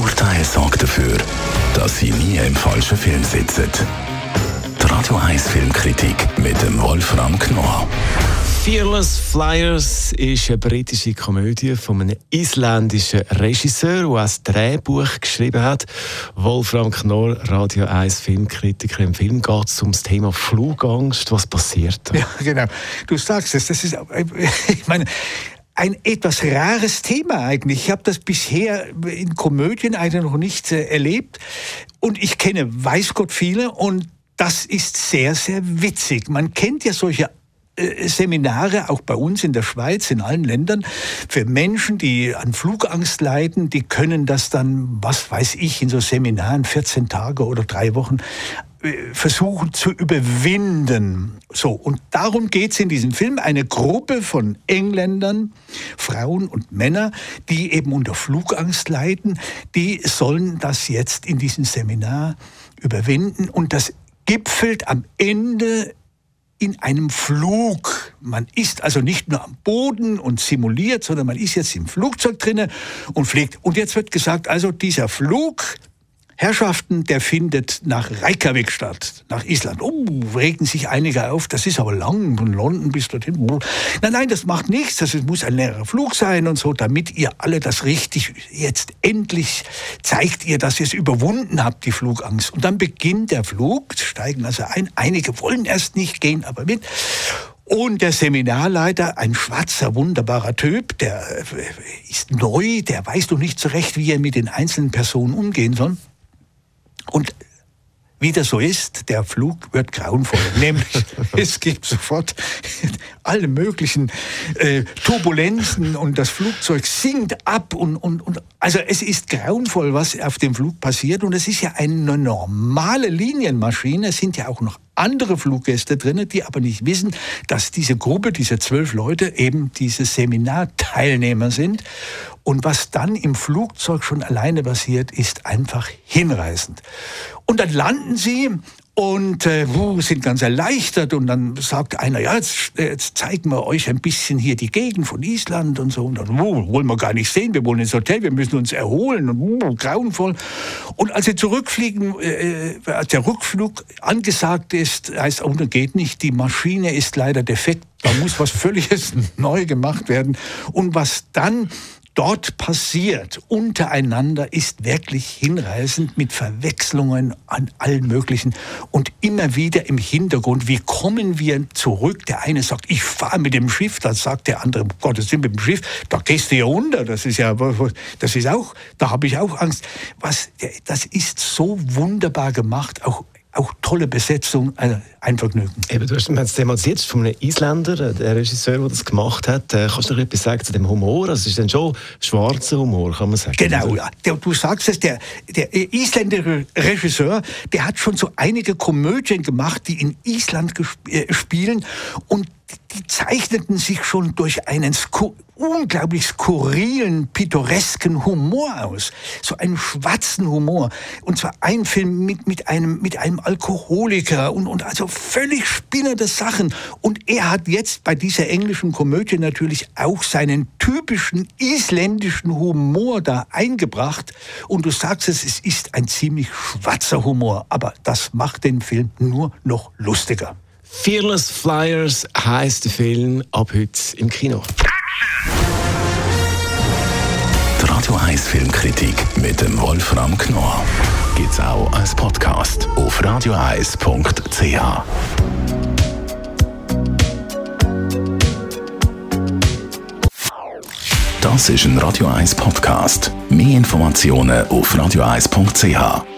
Urteil sorgt dafür, dass Sie nie im falschen Film sitzen. Die Radio 1 Filmkritik mit dem Wolfram Knorr. Fearless Flyers ist eine britische Komödie von einem isländischen Regisseur, der ein Drehbuch geschrieben hat. Wolfram Knorr, Radio 1 Filmkritiker. Im Film geht es um das Thema Flugangst. Was passiert da? Ja, genau. Du sagst es. Das ist, ich meine, ein etwas rares Thema eigentlich. Ich habe das bisher in Komödien eigentlich noch nicht äh, erlebt. Und ich kenne weiß Gott viele und das ist sehr, sehr witzig. Man kennt ja solche äh, Seminare, auch bei uns in der Schweiz, in allen Ländern, für Menschen, die an Flugangst leiden, die können das dann, was weiß ich, in so Seminaren 14 Tage oder drei Wochen versuchen zu überwinden. So, und darum geht es in diesem Film. Eine Gruppe von Engländern, Frauen und Männer, die eben unter Flugangst leiden, die sollen das jetzt in diesem Seminar überwinden. Und das gipfelt am Ende in einem Flug. Man ist also nicht nur am Boden und simuliert, sondern man ist jetzt im Flugzeug drinne und fliegt. Und jetzt wird gesagt, also dieser Flug Herrschaften, der findet nach Reykjavik statt, nach Island. Oh, regen sich einige auf, das ist aber lang, von London bis dorthin. Nein, nein, das macht nichts, das muss ein längerer Flug sein und so, damit ihr alle das richtig, jetzt endlich zeigt ihr, dass ihr es überwunden habt, die Flugangst. Und dann beginnt der Flug, steigen also ein, einige wollen erst nicht, gehen aber mit. Und der Seminarleiter, ein schwarzer, wunderbarer Typ, der äh, ist neu, der weiß noch nicht so recht, wie er mit den einzelnen Personen umgehen soll. Und wie das so ist, der Flug wird grauenvoll. Nämlich, es gibt sofort alle möglichen äh, Turbulenzen und das Flugzeug sinkt ab und, und, und also es ist grauenvoll, was auf dem Flug passiert und es ist ja eine normale Linienmaschine, es sind ja auch noch andere Fluggäste drin, die aber nicht wissen, dass diese Gruppe, diese zwölf Leute eben diese Seminarteilnehmer sind. Und was dann im Flugzeug schon alleine passiert, ist einfach hinreißend. Und dann landen sie und äh, sind ganz erleichtert und dann sagt einer, ja, jetzt, jetzt, zeigen wir euch ein bisschen hier die Gegend von Island und so. Und dann wollen wir gar nicht sehen, wir wollen ins Hotel, wir müssen uns erholen und grauenvoll. Und als sie zurückfliegen, äh, äh, als der Rückflug angesagt ist, heißt, oh, das geht nicht, die Maschine ist leider defekt, da muss was völliges neu gemacht werden. Und was dann dort passiert untereinander ist wirklich hinreißend mit Verwechslungen an allen möglichen und immer wieder im Hintergrund, wie kommen wir zurück? Der eine sagt, ich fahre mit dem Schiff, dann sagt der andere, Gott, das sind mit dem Schiff, da gehst du ja unter, das ist ja, das ist auch, da habe ich auch Angst. Was, das ist so wunderbar gemacht, auch auch tolle Besetzung, ein, ein Vergnügen. Eben, du hast es thematisiert von einem Isländer, äh, der Regisseur, der das gemacht hat. Äh, kannst du noch etwas sagen zu dem Humor? Das ist dann schon schwarzer Humor, kann man sagen. Genau, ja. Der, du sagst es, der, der isländische Regisseur, der hat schon so einige Komödien gemacht, die in Island äh, spielen und die zeichneten sich schon durch einen sku unglaublich skurrilen, pittoresken Humor aus. So einen schwarzen Humor. Und zwar ein Film mit, mit, einem, mit einem Alkoholiker und, und also völlig spinnende Sachen. Und er hat jetzt bei dieser englischen Komödie natürlich auch seinen typischen isländischen Humor da eingebracht. Und du sagst es, es ist ein ziemlich schwarzer Humor. Aber das macht den Film nur noch lustiger. Fearless Flyers heißt der Film ab heute im Kino. Die Radio 1 Filmkritik mit dem Wolfram Knorr gibt's auch als Podcast auf radioeis.ch. Das ist ein Radio 1 Podcast. Mehr Informationen auf radioeis.ch.